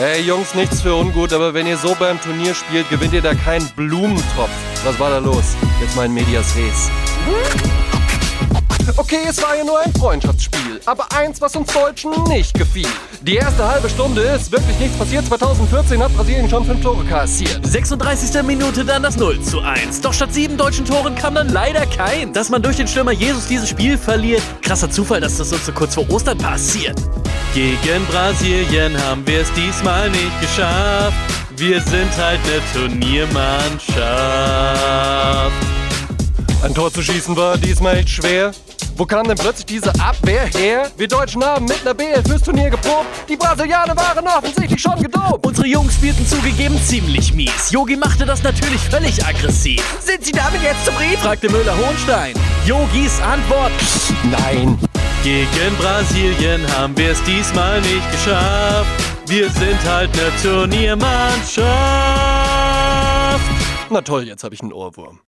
Ey Jungs, nichts für ungut, aber wenn ihr so beim Turnier spielt, gewinnt ihr da keinen Blumentopf. Was war da los? Jetzt mein Medias Res. Okay, es war ja nur ein Freundschaftsspiel, aber eins, was uns Deutschen nicht gefiel. Die erste halbe Stunde ist wirklich nichts passiert. 2014 hat Brasilien schon fünf Tore kassiert. 36. Minute dann das 0 zu 1. Doch statt sieben deutschen Toren kam dann leider kein. Dass man durch den Stürmer Jesus dieses Spiel verliert, krasser Zufall, dass das uns so kurz vor Ostern passiert. Gegen Brasilien haben wir es diesmal nicht geschafft. Wir sind halt eine Turniermannschaft. Ein Tor zu schießen war diesmal echt schwer. Wo kam denn plötzlich diese Abwehr her? Wir Deutschen haben mit einer BL fürs Turnier geprobt. Die Brasilianer waren offensichtlich schon gedopt. Unsere Jungs spielten zugegeben ziemlich mies. Yogi machte das natürlich völlig aggressiv. Sind Sie damit jetzt zufrieden? fragte Müller-Hohenstein. Yogis Antwort: Nein. Gegen Brasilien haben wir es diesmal nicht geschafft. Wir sind halt eine Turniermannschaft. Na toll, jetzt habe ich einen Ohrwurm.